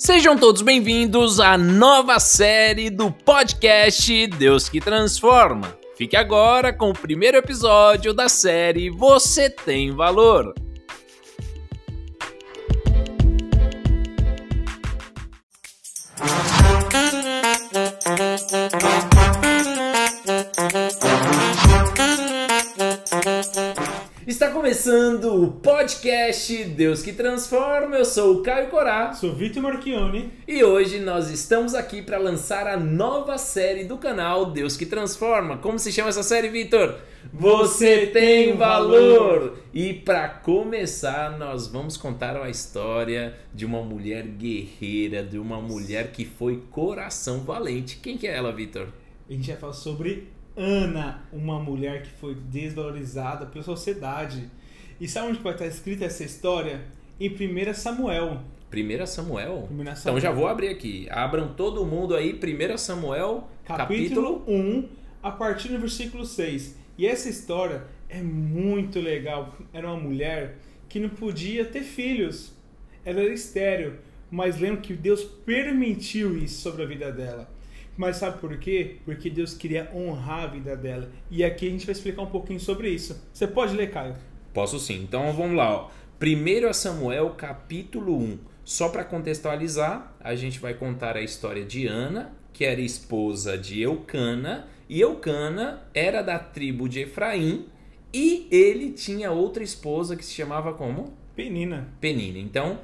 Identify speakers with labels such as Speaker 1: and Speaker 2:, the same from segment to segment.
Speaker 1: Sejam todos bem-vindos à nova série do podcast Deus que Transforma. Fique agora com o primeiro episódio da série Você Tem Valor. Começando o podcast Deus que Transforma. Eu sou o Caio Corá.
Speaker 2: Sou Vitor Marchione.
Speaker 1: E hoje nós estamos aqui para lançar a nova série do canal Deus que Transforma. Como se chama essa série, Vitor? Você tem valor! E para começar, nós vamos contar a história de uma mulher guerreira, de uma mulher que foi coração valente. Quem que é ela, Vitor?
Speaker 2: A gente vai falar sobre Ana, uma mulher que foi desvalorizada pela sociedade. E sabe onde vai estar escrita essa história? Em 1 Samuel.
Speaker 1: 1 Samuel?
Speaker 2: 1 Samuel.
Speaker 1: Então já vou abrir aqui. Abram todo mundo aí, 1 Samuel,
Speaker 2: capítulo,
Speaker 1: capítulo
Speaker 2: 1, a partir do versículo 6. E essa história é muito legal. Era uma mulher que não podia ter filhos. Ela era estéreo. Mas lembra que Deus permitiu isso sobre a vida dela. Mas sabe por quê? Porque Deus queria honrar a vida dela. E aqui a gente vai explicar um pouquinho sobre isso. Você pode ler, Caio?
Speaker 1: Posso sim. Então vamos lá. Ó. 1 Samuel, capítulo 1. Só para contextualizar, a gente vai contar a história de Ana, que era esposa de Eucana. E Eucana era da tribo de Efraim. E ele tinha outra esposa que se chamava como?
Speaker 2: Penina.
Speaker 1: Penina. Então,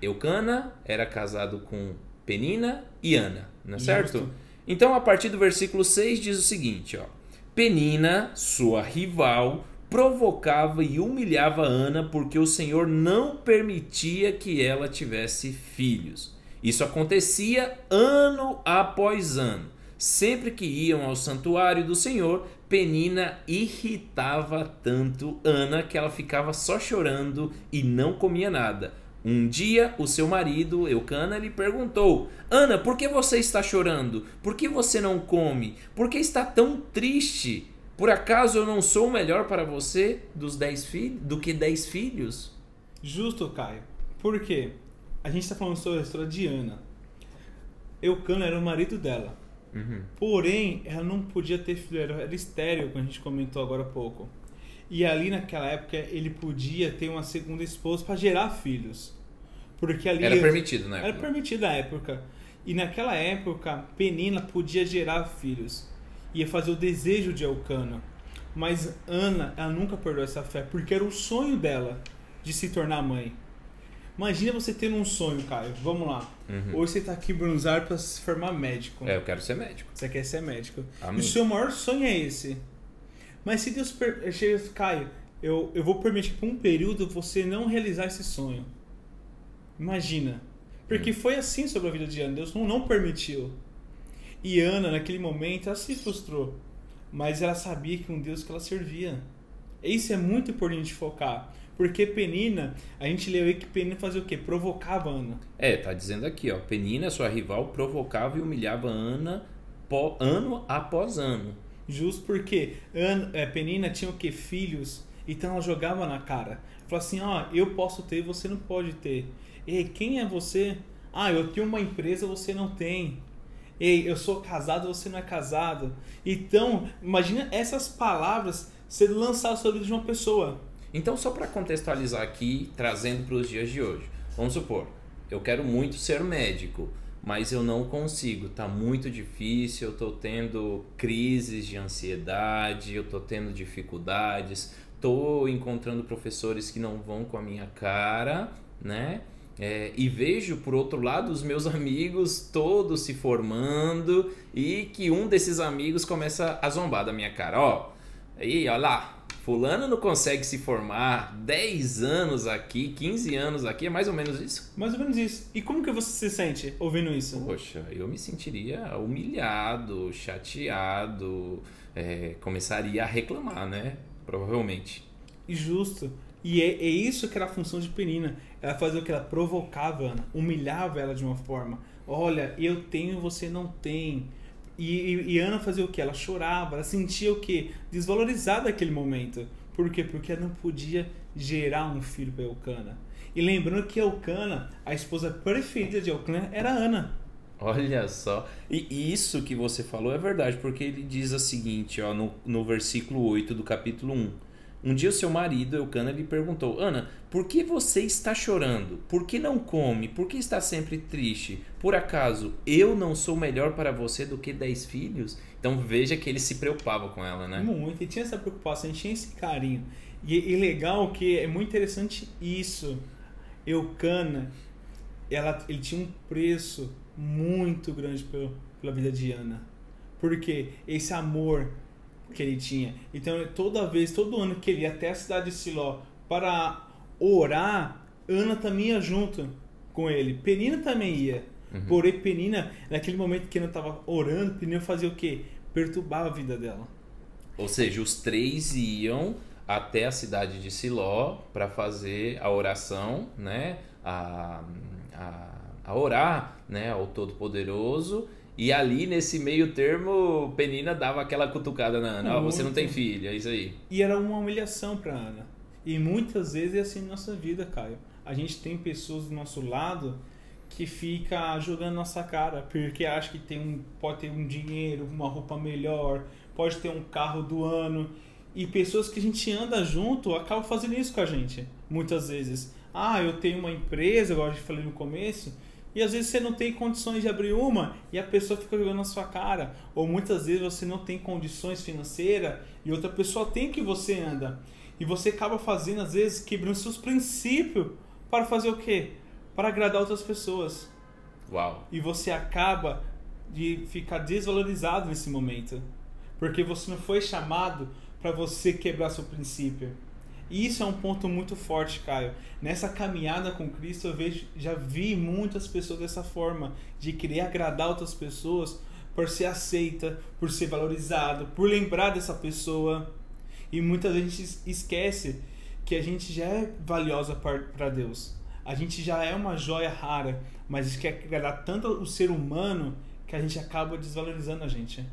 Speaker 1: Eucana era casado com Penina e Ana, não é certo?
Speaker 2: Justo.
Speaker 1: Então, a partir do versículo 6 diz o seguinte, ó: Penina, sua rival, provocava e humilhava Ana porque o Senhor não permitia que ela tivesse filhos. Isso acontecia ano após ano. Sempre que iam ao santuário do Senhor, Penina irritava tanto Ana que ela ficava só chorando e não comia nada. Um dia, o seu marido, Eucana, lhe perguntou: Ana, por que você está chorando? Por que você não come? Por que está tão triste? Por acaso eu não sou melhor para você dos dez filhos, do que dez filhos?
Speaker 2: Justo, Caio. Por quê? A gente está falando sobre a história de Ana. Eucana era o marido dela.
Speaker 1: Uhum.
Speaker 2: Porém, ela não podia ter filho, era estéreo, como a gente comentou agora há pouco. E ali naquela época ele podia ter uma segunda esposa para gerar filhos. Porque ali
Speaker 1: Era permitido, né?
Speaker 2: Era permitido na época. E naquela época, Penina podia gerar filhos. Ia fazer o desejo de Elcana. Mas Ana, ela nunca perdeu essa fé, porque era o sonho dela de se tornar mãe. Imagina você tendo um sonho, Caio. Vamos lá.
Speaker 1: Uhum.
Speaker 2: Hoje você tá aqui em Buenos Aires para se formar médico.
Speaker 1: É, eu quero ser médico.
Speaker 2: Você quer ser médico.
Speaker 1: Amém.
Speaker 2: E o seu maior sonho é esse. Mas se Deus per... chega, Caio, eu, eu vou permitir por um período você não realizar esse sonho. Imagina. Porque foi assim sobre a vida de Ana. Deus não, não permitiu. E Ana, naquele momento, ela se frustrou. Mas ela sabia que um Deus que ela servia. Isso é muito importante de focar. Porque Penina, a gente leu aí que Penina fazia o quê? Provocava Ana.
Speaker 1: É, tá dizendo aqui, ó. Penina, sua rival, provocava e humilhava Ana po- ano após ano.
Speaker 2: Justo porque Ana, é, Penina tinha o que? Filhos. Então ela jogava na cara. Falava assim, ó, eu posso ter, você não pode ter. Ei, quem é você? Ah, eu tenho uma empresa, você não tem. Ei, eu sou casado, você não é casado. Então, imagina essas palavras sendo lançadas sobre a vida de uma pessoa.
Speaker 1: Então, só para contextualizar aqui, trazendo para os dias de hoje. Vamos supor, eu quero muito ser médico, mas eu não consigo, tá muito difícil, eu tô tendo crises de ansiedade, eu tô tendo dificuldades, tô encontrando professores que não vão com a minha cara, né? É, e vejo por outro lado os meus amigos todos se formando e que um desses amigos começa a zombar da minha cara, ó. Aí, ó lá, Fulano não consegue se formar 10 anos aqui, 15 anos aqui, é mais ou menos isso?
Speaker 2: Mais ou menos isso. E como que você se sente ouvindo isso?
Speaker 1: Poxa, eu me sentiria humilhado, chateado, é, começaria a reclamar, né? Provavelmente.
Speaker 2: E justo. E é, é isso que era a função de Penina. Ela fazia o que? Ela provocava a Ana, humilhava ela de uma forma. Olha, eu tenho, você não tem. E, e, e Ana fazia o que? Ela chorava, ela sentia o que? Desvalorizada naquele momento. Por quê? Porque ela não podia gerar um filho para Eucana. E lembrando que Eucana, a esposa preferida de Eucana, era Ana.
Speaker 1: Olha só. E isso que você falou é verdade, porque ele diz o seguinte, ó, no, no versículo 8 do capítulo 1. Um dia o seu marido, Eucana, lhe perguntou: Ana, por que você está chorando? Por que não come? Por que está sempre triste? Por acaso eu não sou melhor para você do que dez filhos? Então veja que ele se preocupava com ela, né?
Speaker 2: Muito, ele tinha essa preocupação, tinha esse carinho. E, e legal que é muito interessante isso. Eucana, ela, ele tinha um preço muito grande pela, pela vida de Ana. Porque esse amor que ele tinha. Então, toda vez, todo ano que ele ia até a cidade de Siló para orar, Ana também ia junto com ele. Penina também ia. Uhum. Porém, Penina, naquele momento que Ana estava orando, Penina fazia o quê? Perturbava a vida dela.
Speaker 1: Ou seja, os três iam até a cidade de Siló para fazer a oração, né? A, a, a orar né? ao Todo-Poderoso e ali, nesse meio termo, Penina dava aquela cutucada na Ana. Ó, oh, você não tem filho, é isso aí.
Speaker 2: E era uma humilhação pra Ana. E muitas vezes é assim na nossa vida, Caio. A gente tem pessoas do nosso lado que fica jogando nossa cara, porque acha que tem um, pode ter um dinheiro, uma roupa melhor, pode ter um carro do ano. E pessoas que a gente anda junto acabam fazendo isso com a gente, muitas vezes. Ah, eu tenho uma empresa, igual a gente falei no começo, e às vezes você não tem condições de abrir uma e a pessoa fica jogando na sua cara. Ou muitas vezes você não tem condições financeiras e outra pessoa tem que você anda. E você acaba fazendo, às vezes, quebrando seus princípios para fazer o quê? Para agradar outras pessoas.
Speaker 1: Uau.
Speaker 2: E você acaba de ficar desvalorizado nesse momento. Porque você não foi chamado para você quebrar seu princípio. E isso é um ponto muito forte, Caio. Nessa caminhada com Cristo, eu vejo, já vi muitas pessoas dessa forma, de querer agradar outras pessoas por ser aceita, por ser valorizado, por lembrar dessa pessoa. E muitas vezes a gente esquece que a gente já é valiosa para Deus. A gente já é uma joia rara, mas a gente quer agradar tanto o ser humano que a gente acaba desvalorizando a gente.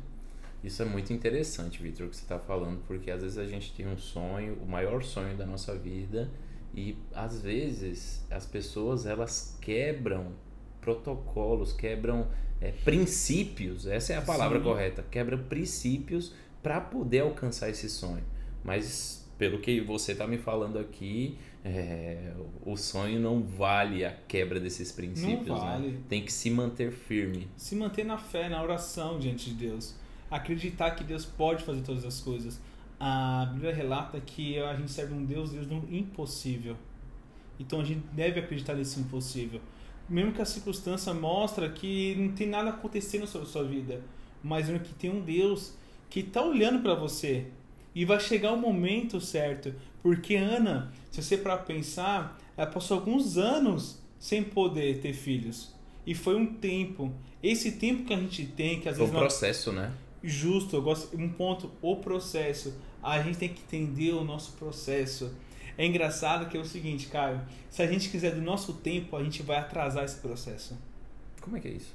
Speaker 1: Isso é muito interessante, Victor, o que você está falando, porque às vezes a gente tem um sonho, o maior sonho da nossa vida, e às vezes as pessoas elas quebram protocolos, quebram é, princípios, essa é a palavra Sim. correta, quebram princípios para poder alcançar esse sonho. Mas pelo que você está me falando aqui, é, o sonho não vale a quebra desses princípios, não né? vale. né? Tem que se manter firme.
Speaker 2: Se manter na fé, na oração diante de Deus acreditar que Deus pode fazer todas as coisas. A Bíblia relata que a gente serve um Deus, Deus do impossível. Então a gente deve acreditar nesse impossível. Mesmo que a circunstância mostra que não tem nada acontecendo sobre a sua vida, mas que tem um Deus que está olhando para você e vai chegar o momento certo. Porque Ana, se você para pensar, ela passou alguns anos sem poder ter filhos. E foi um tempo. Esse tempo que a gente tem, que às vezes.
Speaker 1: O processo,
Speaker 2: não...
Speaker 1: né?
Speaker 2: Justo, eu gosto um ponto, o processo. A gente tem que entender o nosso processo. É engraçado que é o seguinte, Caio, se a gente quiser do nosso tempo, a gente vai atrasar esse processo.
Speaker 1: Como é que é isso?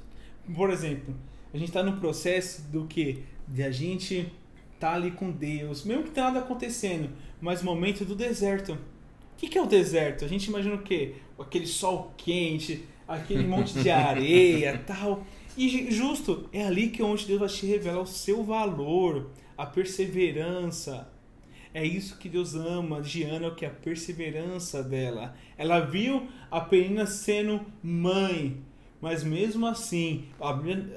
Speaker 2: Por exemplo, a gente está no processo do que? De a gente tá ali com Deus, mesmo que tenha nada acontecendo, mas momento do deserto. O que, que é o deserto? A gente imagina o quê? Aquele sol quente, aquele monte de areia tal. E justo, é ali que é onde Deus vai te revelar o seu valor, a perseverança. É isso que Deus ama de Ana, que é a perseverança dela. Ela viu a Penina sendo mãe, mas mesmo assim,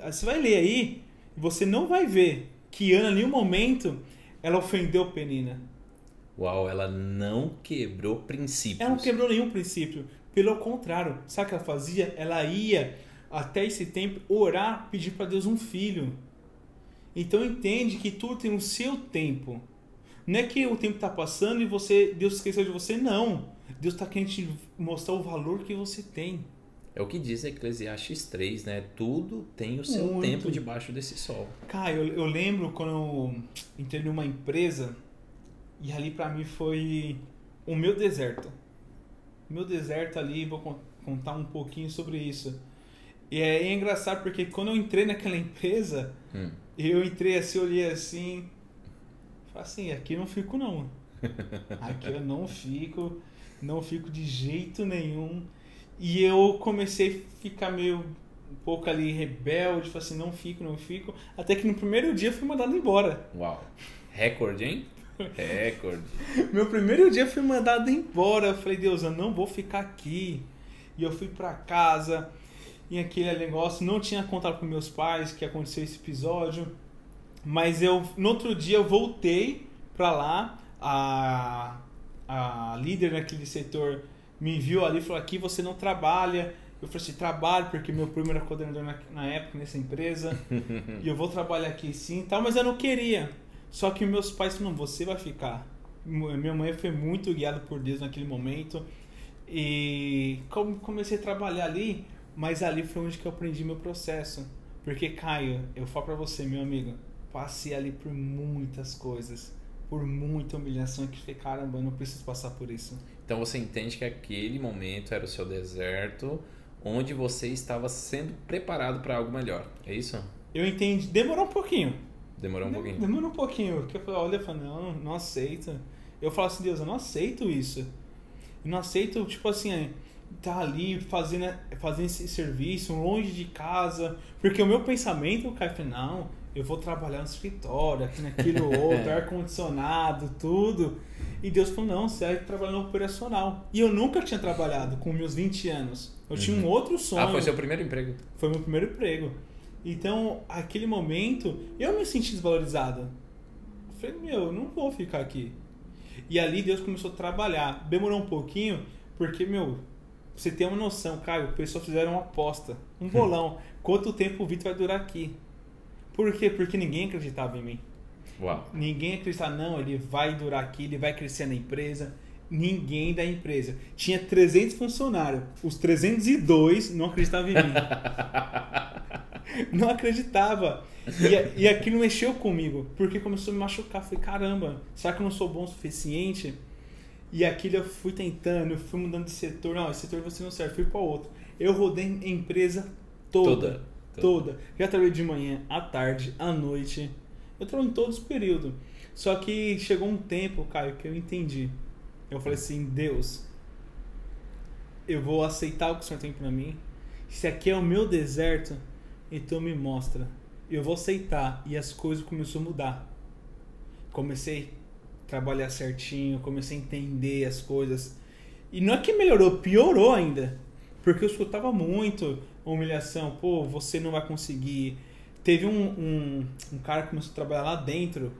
Speaker 2: você vai ler aí, você não vai ver que Ana, em nenhum momento, ela ofendeu Penina.
Speaker 1: Uau, ela não quebrou princípios.
Speaker 2: Ela não quebrou nenhum princípio. Pelo contrário, sabe o que ela fazia? Ela ia até esse tempo, orar, pedir para Deus um filho. Então entende que tudo tem o seu tempo. Não é que o tempo está passando e você Deus esqueceu de você, não. Deus está querendo te mostrar o valor que você tem.
Speaker 1: É o que diz Eclesiastes 3, né? Tudo tem o seu Muito. tempo debaixo desse sol.
Speaker 2: Cara, eu, eu lembro quando eu entrei numa empresa e ali para mim foi o meu deserto. O meu deserto ali, vou contar um pouquinho sobre isso. E é, é, engraçado porque quando eu entrei naquela empresa, hum. eu entrei assim, olhei assim, falei assim, aqui não fico não. Aqui eu não fico, não fico de jeito nenhum. E eu comecei a ficar meio um pouco ali rebelde, falei assim, não fico, não fico. Até que no primeiro dia eu fui mandado embora.
Speaker 1: Uau. Recorde, hein? Recorde.
Speaker 2: Meu primeiro dia eu fui mandado embora. Eu falei, Deus, eu não vou ficar aqui. E eu fui pra casa. E aquele negócio, não tinha contado com meus pais que aconteceu esse episódio. Mas eu, no outro dia, eu voltei pra lá. A, a líder naquele setor me viu ali e falou: aqui você não trabalha. Eu falei assim: trabalho, porque meu primo era coordenador na, na época nessa empresa. e eu vou trabalhar aqui sim tal, mas eu não queria. Só que meus pais falaram: você vai ficar. Minha mãe foi muito guiada por Deus naquele momento. E comecei a trabalhar ali, mas ali foi onde que eu aprendi meu processo. Porque, Caio, eu falo pra você, meu amigo, passei ali por muitas coisas, por muita humilhação que falei, caramba, eu não preciso passar por isso.
Speaker 1: Então você entende que aquele momento era o seu deserto, onde você estava sendo preparado para algo melhor. É isso?
Speaker 2: Eu entendi. Demorou um pouquinho.
Speaker 1: Demorou um pouquinho.
Speaker 2: Demorou um pouquinho. Porque eu falei, olha, eu falei, não, não aceito. Eu falo assim, Deus, eu não aceito isso. Eu não aceito, tipo assim, tá ali fazendo, fazendo esse serviço, longe de casa. Porque o meu pensamento, cara, não, eu vou trabalhar no escritório, aqui naquele outro, ar-condicionado, tudo. E Deus falou, não, você vai trabalhar no operacional. E eu nunca tinha trabalhado com meus 20 anos. Eu uhum. tinha um uhum. outro sonho.
Speaker 1: Ah, foi seu primeiro emprego?
Speaker 2: Foi meu primeiro emprego. Então, aquele momento, eu me senti desvalorizado. Eu falei, meu, eu não vou ficar aqui. E ali Deus começou a trabalhar. Demorou um pouquinho, porque, meu, você tem uma noção, Caio, o pessoal fizeram uma aposta, um bolão. Quanto tempo o Vitor vai durar aqui? Por quê? Porque ninguém acreditava em mim.
Speaker 1: Uau.
Speaker 2: Ninguém acreditava, não, ele vai durar aqui, ele vai crescer na empresa. Ninguém da empresa. Tinha 300 funcionários. Os 302 não acreditavam em mim. não acreditava. E, e aquilo mexeu comigo, porque começou a me machucar. Falei, caramba, será que eu não sou bom o suficiente? E aquilo eu fui tentando, eu fui mudando de setor. Não, esse setor você não serve, fui para outro. Eu rodei empresa toda. Toda. toda. Já trabalhei de manhã, à tarde, à noite. Eu trabalhei em todos os períodos. Só que chegou um tempo, Caio, que eu entendi. Eu falei assim, Deus, eu vou aceitar o que o Senhor tem para mim. Se aqui é o meu deserto, então me mostra. Eu vou aceitar. E as coisas começaram a mudar. Comecei trabalhar certinho, comecei a entender as coisas. E não é que melhorou, piorou ainda. Porque eu escutava muito humilhação. Pô, você não vai conseguir. Teve um, um, um cara que começou a trabalhar lá dentro.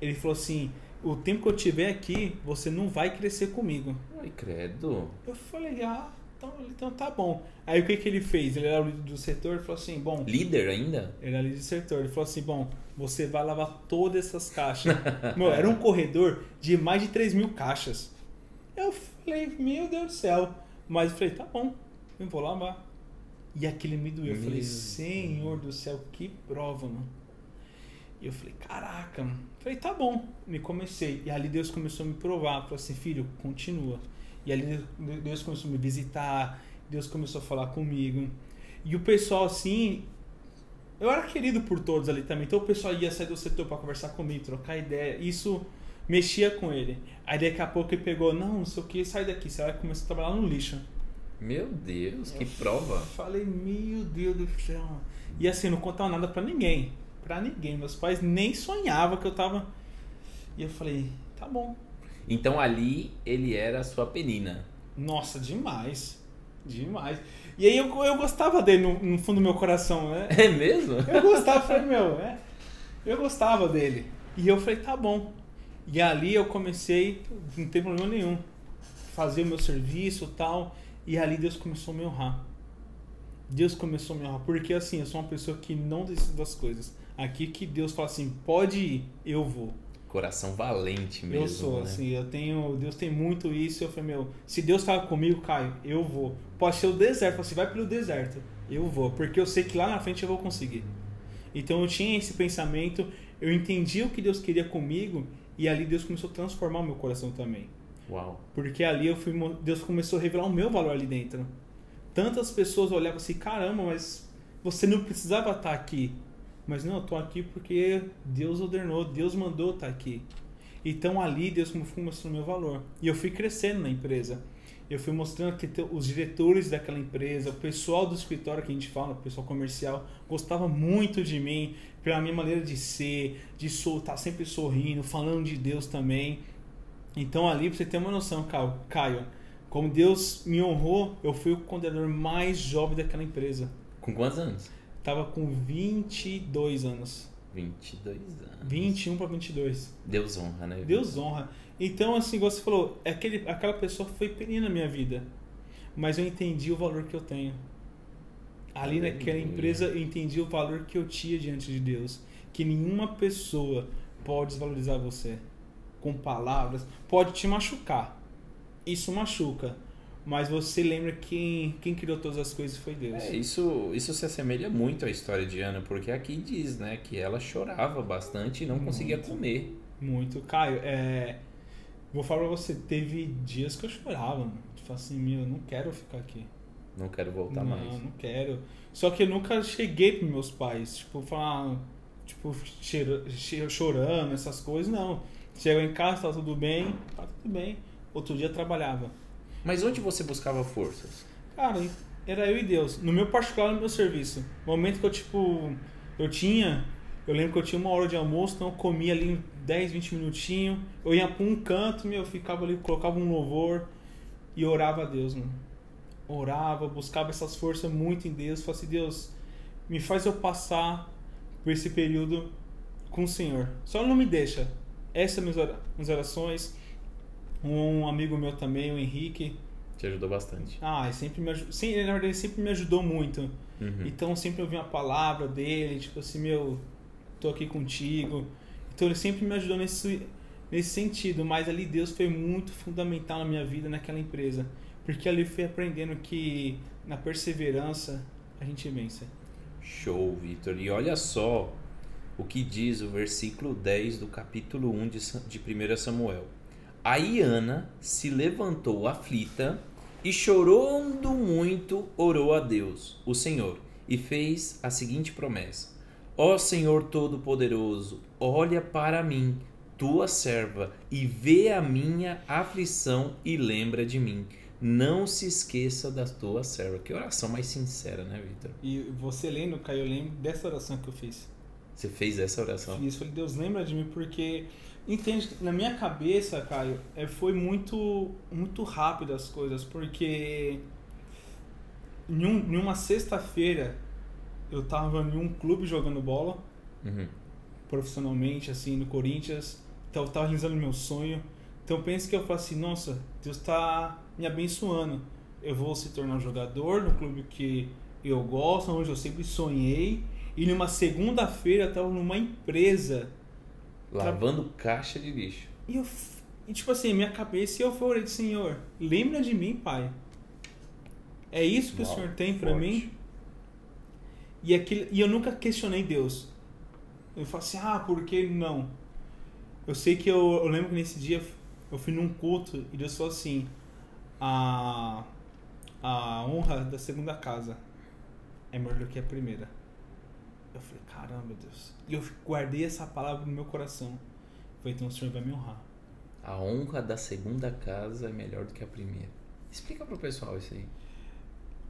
Speaker 2: Ele falou assim: o tempo que eu tiver aqui, você não vai crescer comigo.
Speaker 1: Ai, credo.
Speaker 2: Eu falei, ah, então, então tá bom. Aí o que, que ele fez? Ele era o líder do setor, ele falou assim, bom...
Speaker 1: Líder ainda?
Speaker 2: Ele era líder do setor, ele falou assim, bom, você vai lavar todas essas caixas. Meu, era um corredor de mais de 3 mil caixas. Eu falei, meu Deus do céu. Mas eu falei, tá bom, eu vou lavar. E aquele me doeu. Eu falei, Senhor do céu, que prova, mano. E eu falei, caraca, mano. Falei, tá bom. Me comecei. E ali Deus começou a me provar. Falou assim, filho, continua. E ali Deus começou a me visitar, Deus começou a falar comigo. E o pessoal, assim, eu era querido por todos ali também. Então o pessoal ia sair do setor para conversar comigo, trocar ideia. Isso mexia com ele. Aí daqui a pouco ele pegou, não, não sei o que, sai daqui, você vai começar a trabalhar no lixo.
Speaker 1: Meu Deus, que eu prova.
Speaker 2: Falei, meu Deus do céu. E assim, não contava nada para ninguém. para ninguém. Meus pais nem sonhavam que eu tava. E eu falei, tá bom,
Speaker 1: então ali ele era a sua penina.
Speaker 2: Nossa, demais. Demais. E aí eu, eu gostava dele no, no fundo do meu coração, né?
Speaker 1: É mesmo?
Speaker 2: Eu gostava, falei, meu, é. Eu gostava dele. E eu falei, tá bom. E ali eu comecei, não tem problema nenhum, fazer o meu serviço e tal. E ali Deus começou a me honrar. Deus começou a me honrar. Porque assim, eu sou uma pessoa que não decide das coisas. Aqui que Deus fala assim, pode ir, eu vou
Speaker 1: coração valente mesmo.
Speaker 2: Eu sou,
Speaker 1: né?
Speaker 2: assim, eu tenho. Deus tem muito isso. Eu falei, meu, se Deus estava comigo, Caio, eu vou. Pode ser o deserto, você vai pelo deserto, eu vou, porque eu sei que lá na frente eu vou conseguir. Então eu tinha esse pensamento, eu entendi o que Deus queria comigo e ali Deus começou a transformar o meu coração também.
Speaker 1: Uau.
Speaker 2: Porque ali eu fui, Deus começou a revelar o meu valor ali dentro. Tantas pessoas olhavam assim, caramba, mas você não precisava estar aqui. Mas não, eu tô aqui porque Deus ordenou, Deus mandou estar tá aqui. Então ali Deus foi mostrando o meu valor. E eu fui crescendo na empresa. Eu fui mostrando que os diretores daquela empresa, o pessoal do escritório que a gente fala, o pessoal comercial, gostava muito de mim, pela minha maneira de ser, de estar sempre sorrindo, falando de Deus também. Então ali, você ter uma noção, Caio, como Deus me honrou, eu fui o coordenador mais jovem daquela empresa.
Speaker 1: Com quantos anos?
Speaker 2: Tava com 22 anos.
Speaker 1: 22 anos.
Speaker 2: 21 para 22.
Speaker 1: Deus honra, né?
Speaker 2: Deus honra. Então, assim, você falou, aquele, aquela pessoa foi pequena na minha vida. Mas eu entendi o valor que eu tenho. Ali Aleluia. naquela empresa, eu entendi o valor que eu tinha diante de Deus. Que nenhuma pessoa pode desvalorizar você com palavras. Pode te machucar. Isso machuca mas você lembra que quem criou todas as coisas foi Deus.
Speaker 1: É, isso, isso se assemelha muito à história de Ana, porque aqui diz, né, que ela chorava bastante e não muito, conseguia comer.
Speaker 2: Muito. Caio, é, vou falar pra você, teve dias que eu chorava, mano. Tipo assim, meu, eu não quero ficar aqui.
Speaker 1: Não quero voltar
Speaker 2: não,
Speaker 1: mais.
Speaker 2: Não, não quero. Só que eu nunca cheguei pros meus pais, tipo, falar, tipo, cheira, chorando, essas coisas, não. Chegou em casa, tá tudo bem, tá tudo bem. Outro dia trabalhava
Speaker 1: mas onde você buscava forças?
Speaker 2: Cara, era eu e Deus. No meu particular, no meu serviço. No momento que eu, tipo, eu tinha, eu lembro que eu tinha uma hora de almoço, então eu comia ali 10, 20 minutinhos. Eu ia pra um canto, meu, eu ficava ali, colocava um louvor e orava a Deus, mano. Orava, buscava essas forças muito em Deus. Falei assim, Deus, me faz eu passar por esse período com o Senhor. Só não me deixa. Essas são minhas orações. Um amigo meu também, o Henrique.
Speaker 1: Te ajudou bastante.
Speaker 2: Ah, sempre me ajudou. Sim, na verdade, sempre me ajudou muito. Uhum. Então, sempre ouvi uma palavra dele, tipo assim, meu, tô aqui contigo. Então, ele sempre me ajudou nesse, nesse sentido. Mas ali, Deus foi muito fundamental na minha vida, naquela empresa. Porque ali fui aprendendo que na perseverança a gente vence.
Speaker 1: Show, Vitor. E olha só o que diz o versículo 10 do capítulo 1 de, de 1 Samuel. Aí Ana se levantou aflita e chorando muito orou a Deus, o Senhor, e fez a seguinte promessa: Ó Senhor Todo-Poderoso, olha para mim, tua serva, e vê a minha aflição e lembra de mim. Não se esqueça da tua serva. Que oração mais sincera, né, Vitor?
Speaker 2: E você lendo, Caio, eu lembro dessa oração que eu fiz.
Speaker 1: Você fez essa oração?
Speaker 2: Fiz. Falei, Deus, lembra de mim, porque Entende? Na minha cabeça, Caio, é, foi muito, muito rápido as coisas, porque em, um, em uma sexta-feira eu tava em um clube jogando bola, uhum. profissionalmente, assim, no Corinthians, então eu tava realizando meu sonho. Então penso que eu falo assim, nossa, Deus tá me abençoando. Eu vou se tornar um jogador no clube que eu gosto, onde eu sempre sonhei. E numa segunda-feira eu tava numa empresa
Speaker 1: Lavando Tra... caixa de lixo.
Speaker 2: E eu, e, tipo assim, minha cabeça, e eu falei, Senhor, lembra de mim, Pai. É isso que Uau, o Senhor tem para mim? E, aquilo, e eu nunca questionei Deus. Eu falo assim, ah, por que não? Eu sei que eu, eu lembro que nesse dia eu fui num culto e Deus falou assim: a, a honra da segunda casa é melhor do que a primeira. Eu falei, caramba, Deus. E eu guardei essa palavra no meu coração. Foi então o Senhor vai me honrar.
Speaker 1: A honra da segunda casa é melhor do que a primeira. Explica pro pessoal isso aí.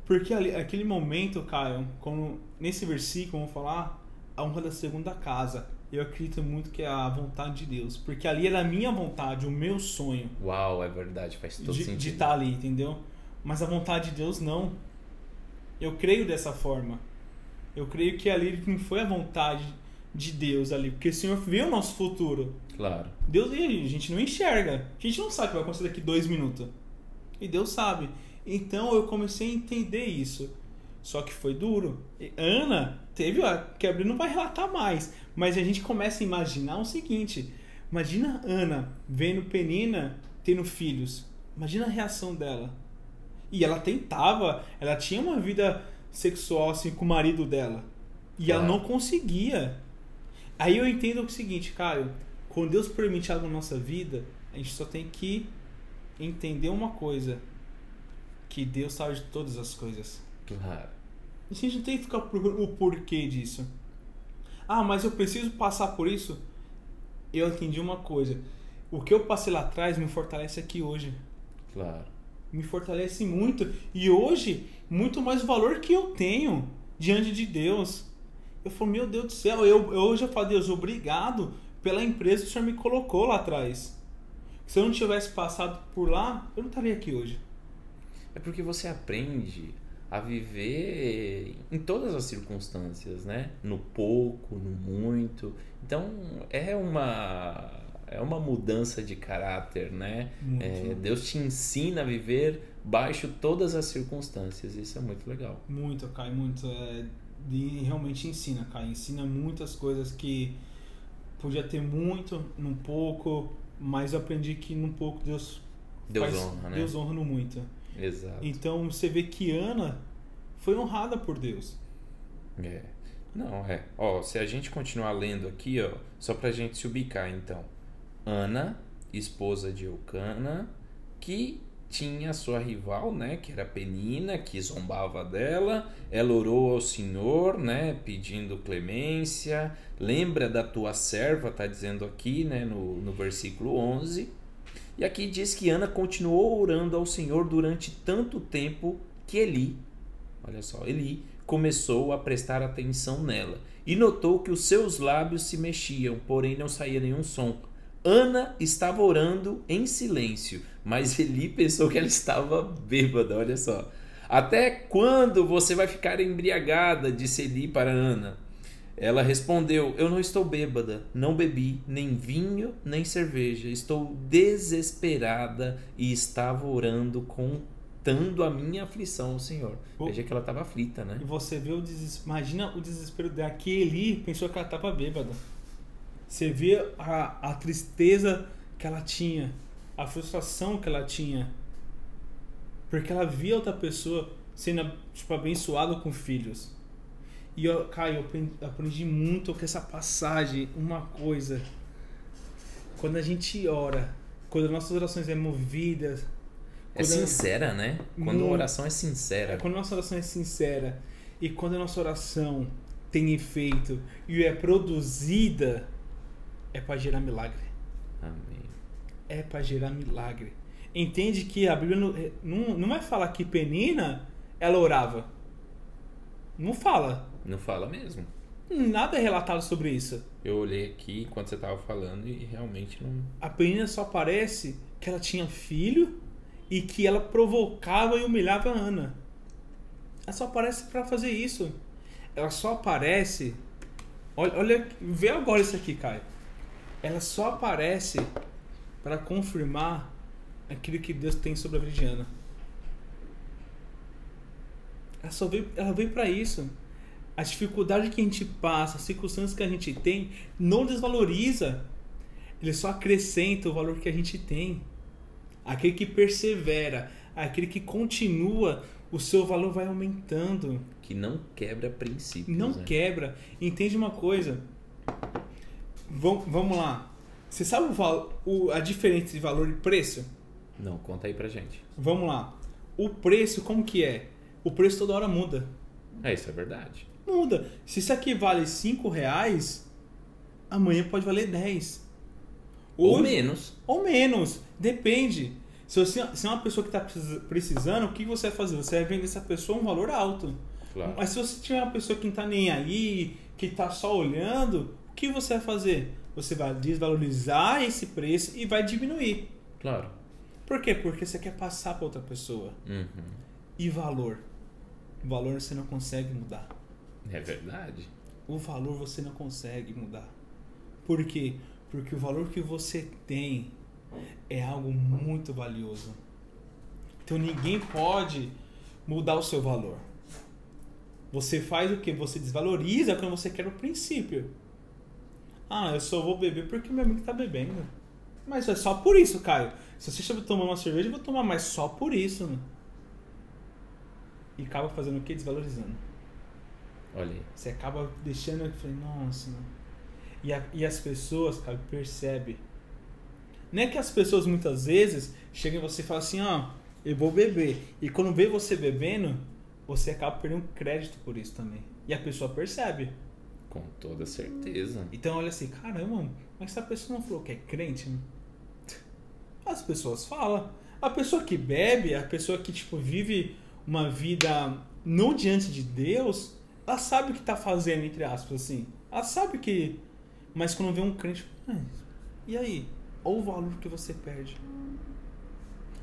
Speaker 2: Porque ali, aquele momento, Caio, como nesse versículo vamos falar, a honra da segunda casa. Eu acredito muito que é a vontade de Deus. Porque ali era a minha vontade, o meu sonho.
Speaker 1: Uau, é verdade, faz todo
Speaker 2: de,
Speaker 1: sentido.
Speaker 2: De estar ali, entendeu? Mas a vontade de Deus não. Eu creio dessa forma. Eu creio que ali não foi a vontade de Deus ali, porque o Senhor vê o nosso futuro.
Speaker 1: Claro.
Speaker 2: Deus e a gente não enxerga. A gente não sabe o que vai acontecer daqui dois minutos. E Deus sabe. Então eu comecei a entender isso. Só que foi duro. E Ana teve, ó, que não vai relatar mais, mas a gente começa a imaginar o seguinte: imagina Ana vendo Penina tendo filhos. Imagina a reação dela. E ela tentava, ela tinha uma vida sexual assim com o marido dela. E claro. ela não conseguia. Aí eu entendo o seguinte, Caio, quando Deus permite algo na nossa vida, a gente só tem que entender uma coisa, que Deus sabe de todas as coisas.
Speaker 1: Claro.
Speaker 2: A gente não tem que ficar procurando o porquê disso. Ah, mas eu preciso passar por isso? Eu entendi uma coisa. o que eu passei lá atrás me fortalece aqui hoje.
Speaker 1: Claro.
Speaker 2: Me fortalece muito. E hoje, muito mais valor que eu tenho diante de Deus. Eu falo, meu Deus do céu, eu, eu hoje eu falo, Deus, obrigado pela empresa que o Senhor me colocou lá atrás. Se eu não tivesse passado por lá, eu não estaria aqui hoje.
Speaker 1: É porque você aprende a viver em todas as circunstâncias, né? No pouco, no muito. Então é uma é uma mudança de caráter, né? É, Deus te ensina a viver baixo todas as circunstâncias. Isso é muito legal.
Speaker 2: Muito, Kai, muito. É, realmente ensina, Kai. Ensina muitas coisas que podia ter muito, num pouco, mas eu aprendi que num pouco Deus
Speaker 1: Deus faz, honra, né?
Speaker 2: Deus honra no muito.
Speaker 1: Exato.
Speaker 2: Então você vê que Ana foi honrada por Deus.
Speaker 1: É. Não, é. Ó, se a gente continuar lendo aqui, ó, só pra gente se ubicar, então. Ana, esposa de Eucana, que tinha sua rival, né, que era Penina, que zombava dela. Ela orou ao Senhor, né, pedindo clemência. Lembra da tua serva, tá dizendo aqui, né, no, no versículo 11. E aqui diz que Ana continuou orando ao Senhor durante tanto tempo que Eli, olha só, Eli começou a prestar atenção nela e notou que os seus lábios se mexiam, porém não saía nenhum som. Ana estava orando em silêncio, mas Eli pensou que ela estava bêbada, olha só. Até quando você vai ficar embriagada? disse Eli para Ana. Ela respondeu: Eu não estou bêbada, não bebi nem vinho nem cerveja. Estou desesperada e estava orando, contando a minha aflição ao Senhor. Veja que ela estava aflita, né?
Speaker 2: E você vê o desespero. Imagina o desespero daquele pensou que ela estava bêbada. Você vê a, a tristeza que ela tinha, a frustração que ela tinha. Porque ela via outra pessoa sendo tipo, abençoada com filhos e eu, Caio, eu aprendi muito com essa passagem uma coisa. Quando a gente ora, quando as nossas orações é movidas.
Speaker 1: É sincera, né? Quando a oração é sincera.
Speaker 2: Quando a nossa oração é sincera e quando a nossa oração tem efeito e é produzida, é para gerar milagre.
Speaker 1: Amém.
Speaker 2: É para gerar milagre. Entende que a Bíblia não, não, não vai falar que Penina ela orava. Não fala.
Speaker 1: Não fala mesmo.
Speaker 2: Nada é relatado sobre isso.
Speaker 1: Eu olhei aqui enquanto você estava falando e realmente não.
Speaker 2: A Penina só parece que ela tinha filho e que ela provocava e humilhava a Ana. Ela só aparece para fazer isso. Ela só aparece. Olha, olha, vê agora isso aqui, Caio. Ela só aparece para confirmar aquilo que Deus tem sobre a vida de Ana. Ela só veio, ela veio para isso a dificuldade que a gente passa, as circunstâncias que a gente tem, não desvaloriza. Ele só acrescenta o valor que a gente tem. Aquele que persevera, aquele que continua, o seu valor vai aumentando.
Speaker 1: Que não quebra princípios.
Speaker 2: Não
Speaker 1: né?
Speaker 2: quebra. Entende uma coisa? Vamos lá. Você sabe o, o, a diferença de valor e preço?
Speaker 1: Não, conta aí pra gente.
Speaker 2: Vamos lá. O preço, como que é? O preço toda hora muda.
Speaker 1: É, isso é verdade
Speaker 2: muda. Se isso aqui vale 5 reais, amanhã pode valer 10.
Speaker 1: Ou, ou menos.
Speaker 2: Ou menos. Depende. Se você se é uma pessoa que está precisando, o que você vai fazer? Você vai vender essa pessoa um valor alto.
Speaker 1: Claro.
Speaker 2: Mas se você tiver uma pessoa que não está nem aí, que está só olhando, o que você vai fazer? Você vai desvalorizar esse preço e vai diminuir.
Speaker 1: Claro.
Speaker 2: Por quê? Porque você quer passar para outra pessoa.
Speaker 1: Uhum.
Speaker 2: E valor? Valor você não consegue mudar.
Speaker 1: É verdade.
Speaker 2: O valor você não consegue mudar. Por quê? Porque o valor que você tem é algo muito valioso. Então ninguém pode mudar o seu valor. Você faz o que? Você desvaloriza quando você quer o princípio. Ah, eu só vou beber porque meu amigo está bebendo. Mas é só por isso, Caio. Se você estiver tomando uma cerveja, eu vou tomar mais só por isso. Né? E acaba fazendo o que? Desvalorizando.
Speaker 1: Olha aí.
Speaker 2: Você acaba deixando eu falei, nossa, mano. E, a, e as pessoas, cara, percebem. Não é que as pessoas muitas vezes chegam em você e falam assim, ó, oh, eu vou beber. E quando vê você bebendo, você acaba perdendo crédito por isso também. E a pessoa percebe.
Speaker 1: Com toda certeza.
Speaker 2: Então olha assim, caramba, mas essa pessoa não falou que é crente? As pessoas falam. A pessoa que bebe, a pessoa que tipo vive uma vida não diante de Deus, ela sabe o que está fazendo, entre aspas, assim. Ela sabe que. Mas quando vê um crente, e aí? Olha o valor que você perde.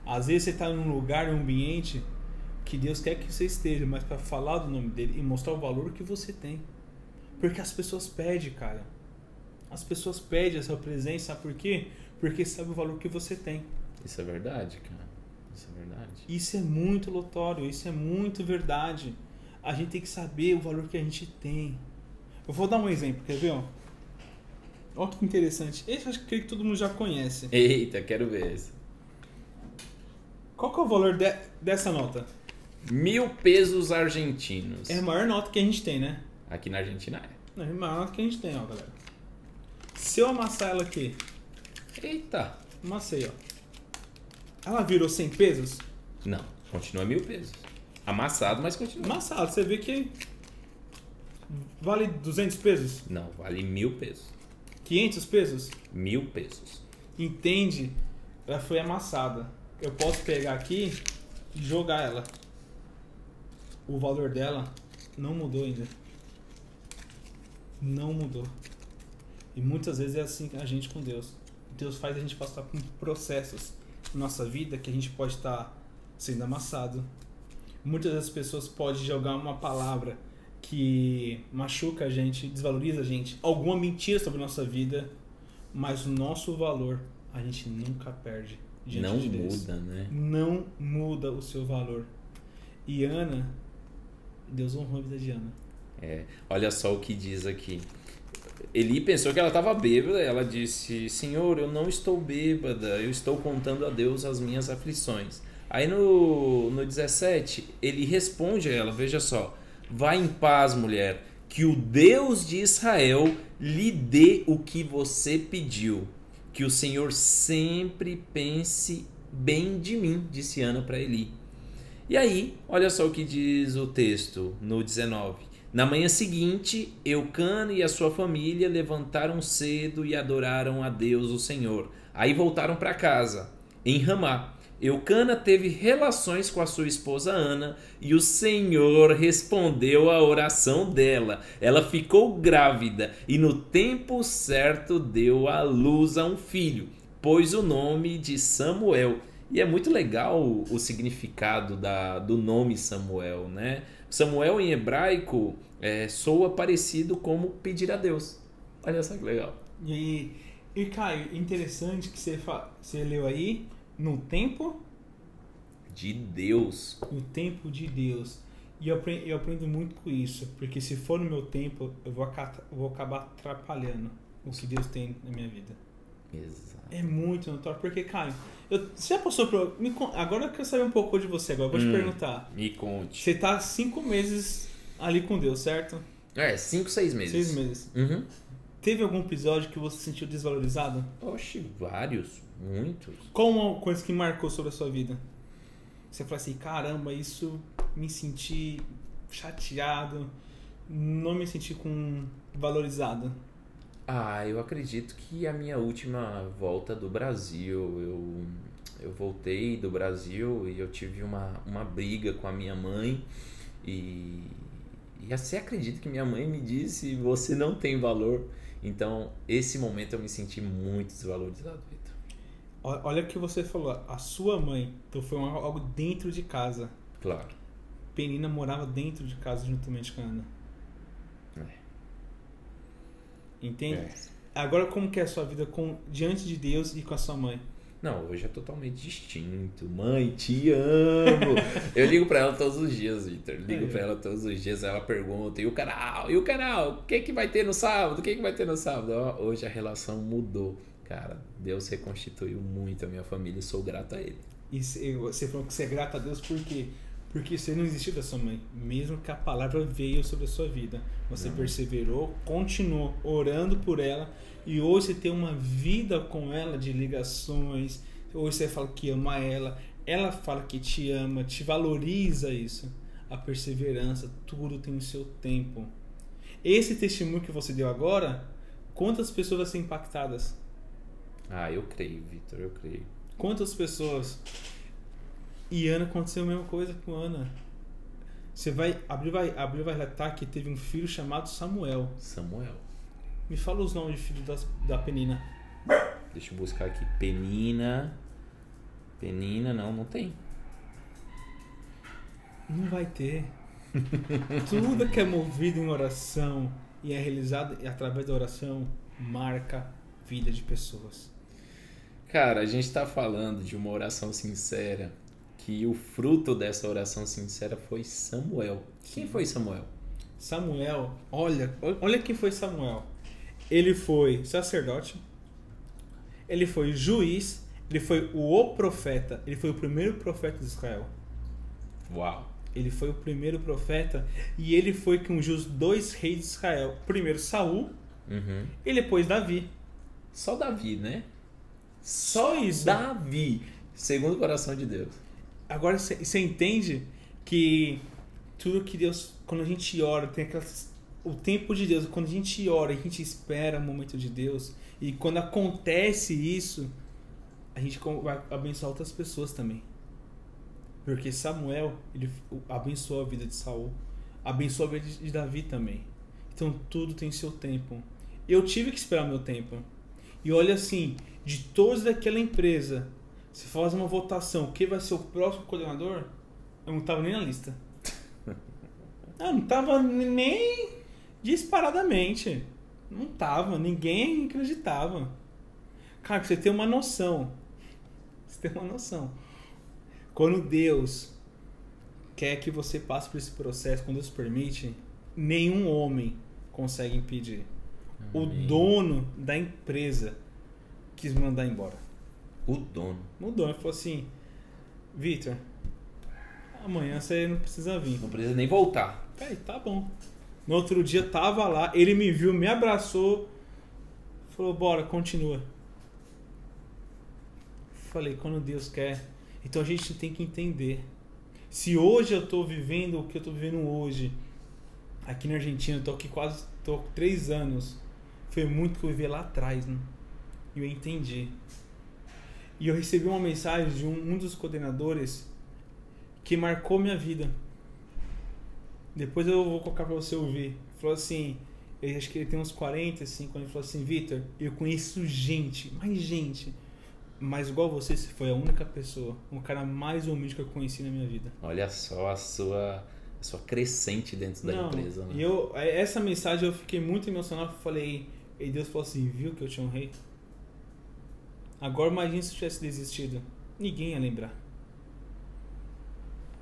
Speaker 2: Às vezes você está num lugar, num ambiente que Deus quer que você esteja, mas para falar do nome dele e mostrar o valor que você tem. Porque as pessoas pedem, cara. As pessoas pedem essa presença, sabe por quê? Porque sabe o valor que você tem.
Speaker 1: Isso é verdade, cara. Isso é verdade.
Speaker 2: Isso é muito notório, isso é muito verdade. A gente tem que saber o valor que a gente tem. Eu vou dar um exemplo, quer ver? Olha que interessante. Esse acho que todo mundo já conhece.
Speaker 1: Eita, quero ver esse.
Speaker 2: Qual que é o valor de, dessa nota?
Speaker 1: Mil pesos argentinos.
Speaker 2: É a maior nota que a gente tem, né?
Speaker 1: Aqui na Argentina
Speaker 2: é. É maior que a gente tem, ó, galera. Se eu amassar ela aqui.
Speaker 1: Eita.
Speaker 2: Amassei, ó. Ela virou 100 pesos?
Speaker 1: Não, continua mil pesos. Amassado, mas continua.
Speaker 2: Amassado, você vê que vale 200 pesos?
Speaker 1: Não, vale mil pesos.
Speaker 2: 500 pesos?
Speaker 1: Mil pesos.
Speaker 2: Entende? Ela foi amassada. Eu posso pegar aqui e jogar ela. O valor dela não mudou ainda. Não mudou. E muitas vezes é assim a gente com Deus. Deus faz a gente passar por processos na nossa vida que a gente pode estar sendo amassado. Muitas das pessoas podem jogar uma palavra que machuca a gente, desvaloriza a gente, alguma mentira sobre a nossa vida, mas o nosso valor a gente nunca perde.
Speaker 1: Não
Speaker 2: de
Speaker 1: muda, né?
Speaker 2: Não muda o seu valor. E Ana, Deus honrou a vida de Ana.
Speaker 1: É, olha só o que diz aqui. Eli pensou que ela estava bêbada, ela disse: Senhor, eu não estou bêbada, eu estou contando a Deus as minhas aflições. Aí no, no 17, ele responde a ela: Veja só, vá em paz, mulher, que o Deus de Israel lhe dê o que você pediu. Que o Senhor sempre pense bem de mim, disse Ana para Eli. E aí, olha só o que diz o texto no 19. Na manhã seguinte, Eucana e a sua família levantaram cedo e adoraram a Deus, o Senhor. Aí voltaram para casa, em Ramá. Eucana teve relações com a sua esposa Ana e o Senhor respondeu à oração dela. Ela ficou grávida e no tempo certo deu à luz a um filho, pôs o nome de Samuel. E é muito legal o, significado da, do nome Samuel, né? Samuel em hebraico é, soa parecido como pedir a Deus. Olha só que legal.
Speaker 2: E, e Caio, interessante que você, você leu aí no tempo
Speaker 1: de Deus.
Speaker 2: No tempo de Deus. E eu aprendo, eu aprendo muito com isso, porque se for no meu tempo, eu vou, eu vou acabar atrapalhando o que Deus tem na minha vida.
Speaker 1: Exato.
Speaker 2: É muito notório, porque, Caio, eu, você já passou por. Me, agora eu quero saber um pouco de você, agora eu vou hum, te perguntar.
Speaker 1: Me conte.
Speaker 2: Você tá cinco meses ali com Deus, certo?
Speaker 1: É, cinco, seis meses.
Speaker 2: Seis meses.
Speaker 1: Uhum.
Speaker 2: Teve algum episódio que você se sentiu desvalorizado?
Speaker 1: Oxe, vários, muitos.
Speaker 2: Qual uma coisa que marcou sobre a sua vida? Você fala assim, caramba, isso me senti chateado, não me senti com valorizado.
Speaker 1: Ah, eu acredito que a minha última volta do Brasil, eu, eu voltei do Brasil e eu tive uma, uma briga com a minha mãe e, e você acredita que minha mãe me disse você não tem valor. Então, esse momento eu me senti muito desvalorizado, Vitor.
Speaker 2: Olha o que você falou, a sua mãe, então foi algo dentro de casa.
Speaker 1: Claro.
Speaker 2: Penina morava dentro de casa juntamente com a Ana. É. Entende? É. Agora como que é a sua vida com, diante de Deus e com a sua mãe?
Speaker 1: Não, hoje é totalmente distinto. Mãe, te amo. eu ligo para ela todos os dias, Victor. Ligo é. para ela todos os dias, ela pergunta: "E o canal? E o canal? O que que vai ter no sábado? O que que vai ter no sábado?" hoje a relação mudou. Cara, Deus reconstituiu muito a minha família e sou grato a ele.
Speaker 2: E você falou que você é grato a Deus por quê? Porque você não existiu da sua mãe, mesmo que a palavra veio sobre a sua vida. Você perseverou, continuou orando por ela e hoje você tem uma vida com ela de ligações. Hoje você fala que ama ela, ela fala que te ama, te valoriza isso. A perseverança, tudo tem o seu tempo. Esse testemunho que você deu agora, quantas pessoas vão ser impactadas?
Speaker 1: Ah, eu creio, Vitor, eu creio.
Speaker 2: Quantas pessoas. E Ana aconteceu a mesma coisa com Ana. Você vai abrir, vai abrir, vai relatar que teve um filho chamado Samuel.
Speaker 1: Samuel.
Speaker 2: Me fala os nomes de filho das, da Penina.
Speaker 1: Deixa eu buscar aqui. Penina. Penina, não, não tem.
Speaker 2: Não vai ter. Tudo que é movido em oração e é realizado através da oração marca vida de pessoas.
Speaker 1: Cara, a gente está falando de uma oração sincera, que o fruto dessa oração sincera foi Samuel. Quem foi Samuel?
Speaker 2: Samuel, olha, olha quem foi Samuel. Ele foi sacerdote, ele foi juiz, ele foi o profeta, ele foi o primeiro profeta de Israel.
Speaker 1: Uau!
Speaker 2: Ele foi o primeiro profeta e ele foi que ungiu os dois reis de Israel. Primeiro Saul
Speaker 1: Uhum.
Speaker 2: e depois Davi.
Speaker 1: Só Davi, né?
Speaker 2: Só isso.
Speaker 1: Davi, segundo o coração de Deus.
Speaker 2: Agora você entende que tudo que Deus, quando a gente ora, tem aquelas, o tempo de Deus, quando a gente ora, a gente espera o momento de Deus e quando acontece isso, a gente vai abençoar outras pessoas também. Porque Samuel, ele abençoou a vida de Saul, abençoou a vida de Davi também. Então tudo tem seu tempo. Eu tive que esperar meu tempo. E olha assim, de todos daquela empresa, se faz uma votação, quem vai ser o próximo coordenador? Eu não tava nem na lista. Eu não tava nem disparadamente. Não tava, ninguém acreditava. Cara, você ter uma noção. Você ter uma noção. Quando Deus quer que você passe por esse processo, quando Deus permite, nenhum homem consegue impedir. Amém. O dono da empresa quis mandar embora.
Speaker 1: O dono?
Speaker 2: O dono falou assim: Vitor, amanhã você não precisa vir.
Speaker 1: Não precisa nem voltar.
Speaker 2: Aí, tá bom. No outro dia tava lá, ele me viu, me abraçou, falou: bora, continua. Falei: quando Deus quer. Então a gente tem que entender. Se hoje eu tô vivendo o que eu tô vivendo hoje, aqui na Argentina, eu tô aqui quase tô três anos. Foi muito que eu vivi lá atrás, né? E eu entendi. E eu recebi uma mensagem de um, um dos coordenadores que marcou minha vida. Depois eu vou colocar para você ouvir. Falou assim, eu acho que ele tem uns 45 anos. Ele falou assim: Vitor, eu conheço gente, mais gente. Mas igual você, você foi a única pessoa, o cara mais humilde que eu conheci na minha vida.
Speaker 1: Olha só a sua, a sua crescente dentro da
Speaker 2: Não,
Speaker 1: empresa. Né?
Speaker 2: E eu, essa mensagem eu fiquei muito emocionado. Falei, e Deus falou assim: Viu que eu te honrei? Agora imagine se tivesse desistido. Ninguém ia lembrar.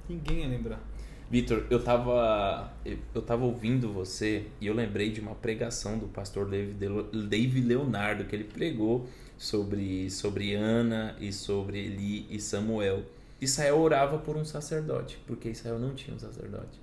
Speaker 2: Ninguém ia lembrar.
Speaker 1: Vitor, eu tava, eu tava ouvindo você e eu lembrei de uma pregação do pastor Dave Leonardo que ele pregou sobre, sobre Ana e sobre Eli e Samuel. Israel orava por um sacerdote, porque Israel não tinha um sacerdote.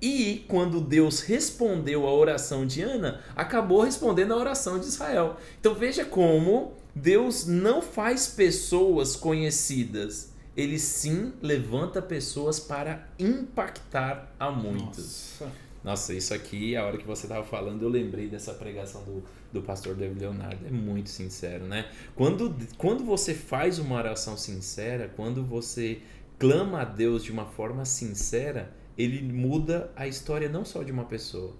Speaker 1: E quando Deus respondeu a oração de Ana, acabou respondendo a oração de Israel. Então veja como Deus não faz pessoas conhecidas, ele sim levanta pessoas para impactar a muitos.
Speaker 2: Nossa.
Speaker 1: Nossa, isso aqui, a hora que você estava falando, eu lembrei dessa pregação do, do pastor David Leonardo. É muito sincero, né? Quando, quando você faz uma oração sincera, quando você clama a Deus de uma forma sincera, ele muda a história não só de uma pessoa,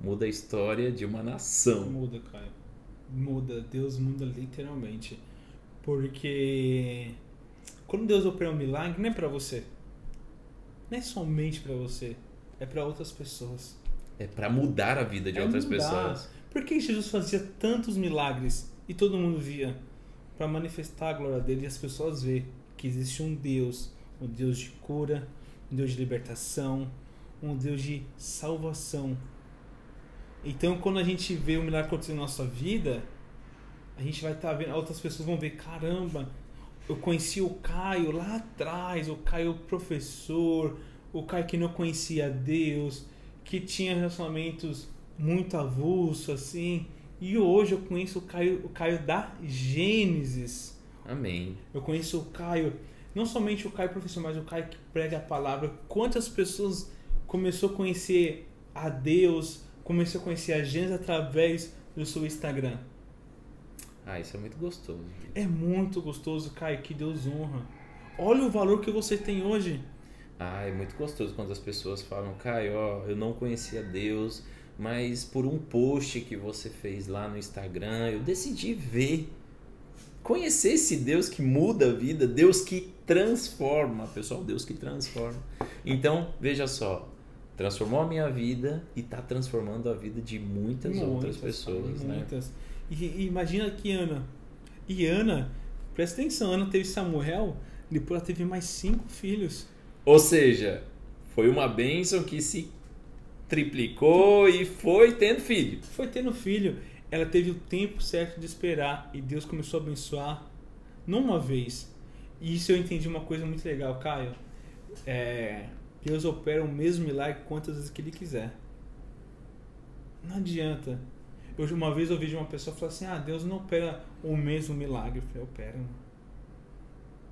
Speaker 1: muda a história de uma nação.
Speaker 2: Muda, cara. Muda. Deus muda literalmente. Porque quando Deus opera um milagre, não é para você. Não é somente para você. É para outras pessoas.
Speaker 1: É para mudar a vida de
Speaker 2: É
Speaker 1: outras
Speaker 2: mudar.
Speaker 1: pessoas.
Speaker 2: Por que Jesus fazia tantos milagres e todo mundo via? Para manifestar a glória dele e as pessoas ver que existe um Deus, um Deus de cura, um Deus de libertação, um Deus de salvação. Então, quando a gente vê o milagre acontecer na nossa vida, a gente vai estar vendo, outras pessoas vão ver, caramba, eu conheci o Caio lá atrás, o Caio professor, o Caio que não conhecia Deus, que tinha relacionamentos muito avulso assim, e hoje eu conheço o Caio, o Caio da Gênesis.
Speaker 1: Amém.
Speaker 2: Eu conheço o Caio, não somente o Caio professor, mas o Caio que prega a palavra. Quantas pessoas começou a conhecer a Deus, começou a conhecer a Gênesis através do seu Instagram?
Speaker 1: Ah, isso é muito gostoso.
Speaker 2: É muito gostoso, Caio, que Deus honra. Olha o valor que você tem hoje.
Speaker 1: Ah, é muito gostoso quando as pessoas falam, Caio, ó, eu não conhecia Deus, mas por um post que você fez lá no Instagram, eu decidi ver. Conhecer esse Deus que muda a vida, Deus que transforma, pessoal, Deus que transforma. Então, veja só, transformou a minha vida e está transformando a vida de muitas, muitas outras pessoas. Né? Muitas.
Speaker 2: E, e imagina que Ana. E Ana, presta atenção, Ana teve Samuel, depois ela teve mais cinco filhos.
Speaker 1: Ou seja, foi uma bênção que se triplicou e foi tendo filho.
Speaker 2: Foi tendo filho. Ela teve o tempo certo de esperar e Deus começou a abençoar não uma vez. E isso eu entendi uma coisa muito legal, Caio. É, Deus opera o mesmo milagre quantas vezes que Ele quiser. Não adianta. Eu, uma vez eu ouvi de uma pessoa falar assim: Ah, Deus não opera o mesmo milagre. Eu falei: Opera, mano.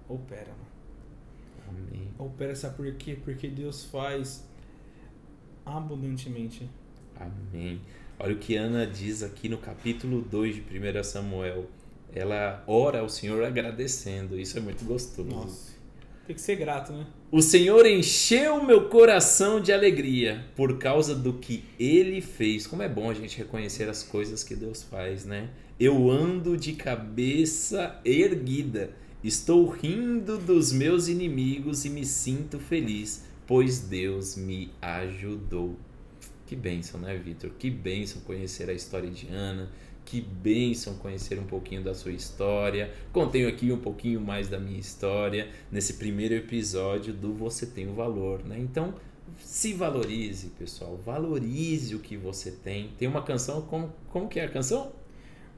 Speaker 2: Opera, mano. Amém. Opera, sabe por quê? Porque Deus faz abundantemente.
Speaker 1: Amém. Olha o que Ana diz aqui no capítulo 2 de 1 Samuel. Ela ora ao Senhor agradecendo. Isso é muito gostoso.
Speaker 2: Nossa. Tem que ser grato, né?
Speaker 1: O Senhor encheu meu coração de alegria por causa do que ele fez. Como é bom a gente reconhecer as coisas que Deus faz, né? Eu ando de cabeça erguida Estou rindo dos meus inimigos e me sinto feliz, pois Deus me ajudou. Que bênção, né, Vitor? Que bênção conhecer a história de Ana. Que bênção conhecer um pouquinho da sua história. Contei aqui um pouquinho mais da minha história nesse primeiro episódio do Você Tem o Valor, né? Então, se valorize, pessoal. Valorize o que você tem. Tem uma canção, como, como que é a canção?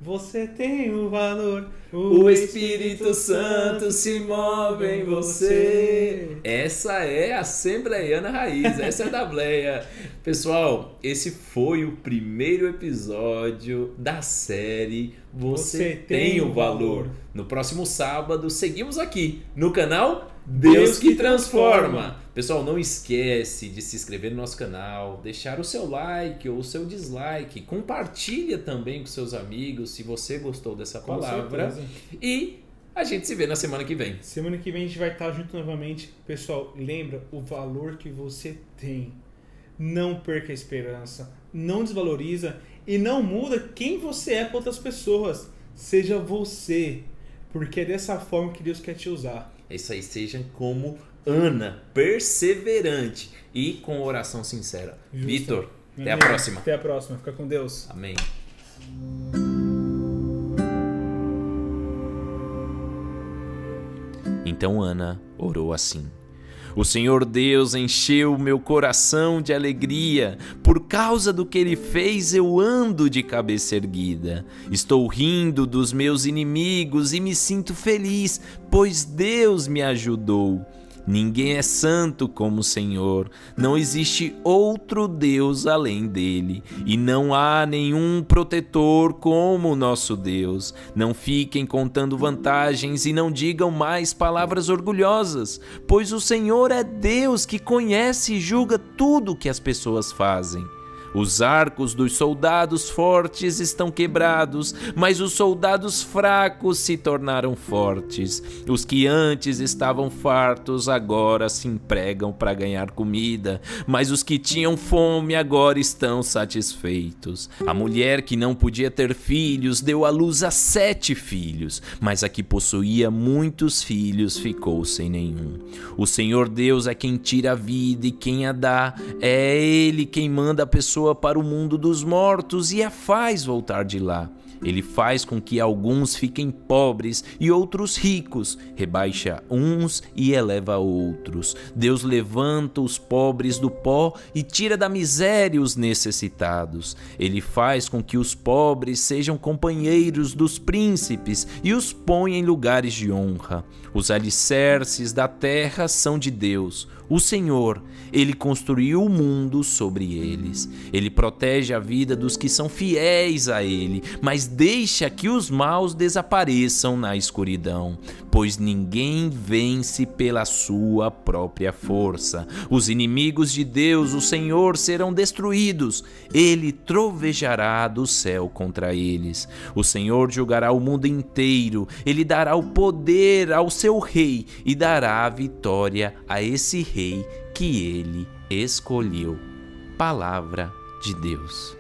Speaker 2: Você tem o valor,
Speaker 1: o, o Espírito, Espírito Santo se move em você. Essa é a Assembleiana Raiz, essa é da Bleia. Pessoal, esse foi o primeiro episódio da série Você, Você tem, tem o valor. valor. No próximo sábado, seguimos aqui no canal Deus que transforma. Pessoal, não esquece de se inscrever no nosso canal, deixar o seu like ou o seu dislike, compartilha também com seus amigos se você gostou dessa com palavra. Certeza. E a gente se vê na semana que vem.
Speaker 2: Semana que vem a gente vai estar junto novamente. Pessoal, lembra o valor que você tem. Não perca a esperança, não desvaloriza e não muda quem você é para outras pessoas. Seja você, porque é dessa forma que Deus quer te usar.
Speaker 1: É isso aí, sejam como Ana, perseverante e com oração sincera. Vitor, até a próxima.
Speaker 2: Até a próxima. Fica com Deus.
Speaker 1: Amém. Então Ana orou assim. O Senhor Deus encheu meu coração de alegria. Por causa do que ele fez, eu ando de cabeça erguida. Estou rindo dos meus inimigos e me sinto feliz, pois Deus me ajudou. Ninguém é santo como o Senhor, não existe outro Deus além dele, e não há nenhum protetor como o nosso Deus. Não fiquem contando vantagens e não digam mais palavras orgulhosas, pois o Senhor é Deus que conhece e julga tudo o que as pessoas fazem. Os arcos dos soldados fortes estão quebrados, mas os soldados fracos se tornaram fortes. Os que antes estavam fartos agora se empregam para ganhar comida, mas os que tinham fome agora estão satisfeitos. A mulher que não podia ter filhos deu à luz a sete filhos, mas a que possuía muitos filhos ficou sem nenhum. O Senhor Deus é quem tira a vida e quem a dá, é Ele quem manda a pessoa pessoa para o mundo dos mortos e a faz voltar de lá. Ele faz com que alguns fiquem pobres e outros ricos, rebaixa uns e eleva outros. Deus levanta os pobres do pó e tira da miséria os necessitados. Ele faz com que os pobres sejam companheiros dos príncipes e os põe em lugares de honra. Os alicerces da terra são de Deus. O Senhor, ele construiu o mundo sobre eles. Ele protege a vida dos que são fiéis a ele, mas deixa que os maus desapareçam na escuridão, pois ninguém vence pela sua própria força. Os inimigos de Deus, o Senhor, serão destruídos. Ele trovejará do céu contra eles. O Senhor julgará o mundo inteiro. Ele dará o poder ao seu rei e dará a vitória a esse rei que ele escolheu. Palavra de Deus.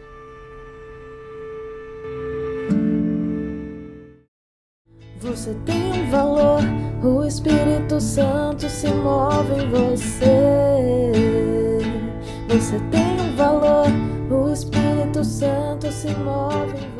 Speaker 3: Você tem um valor, o Espírito Santo se move em você. Você tem um valor, o Espírito Santo se move em você.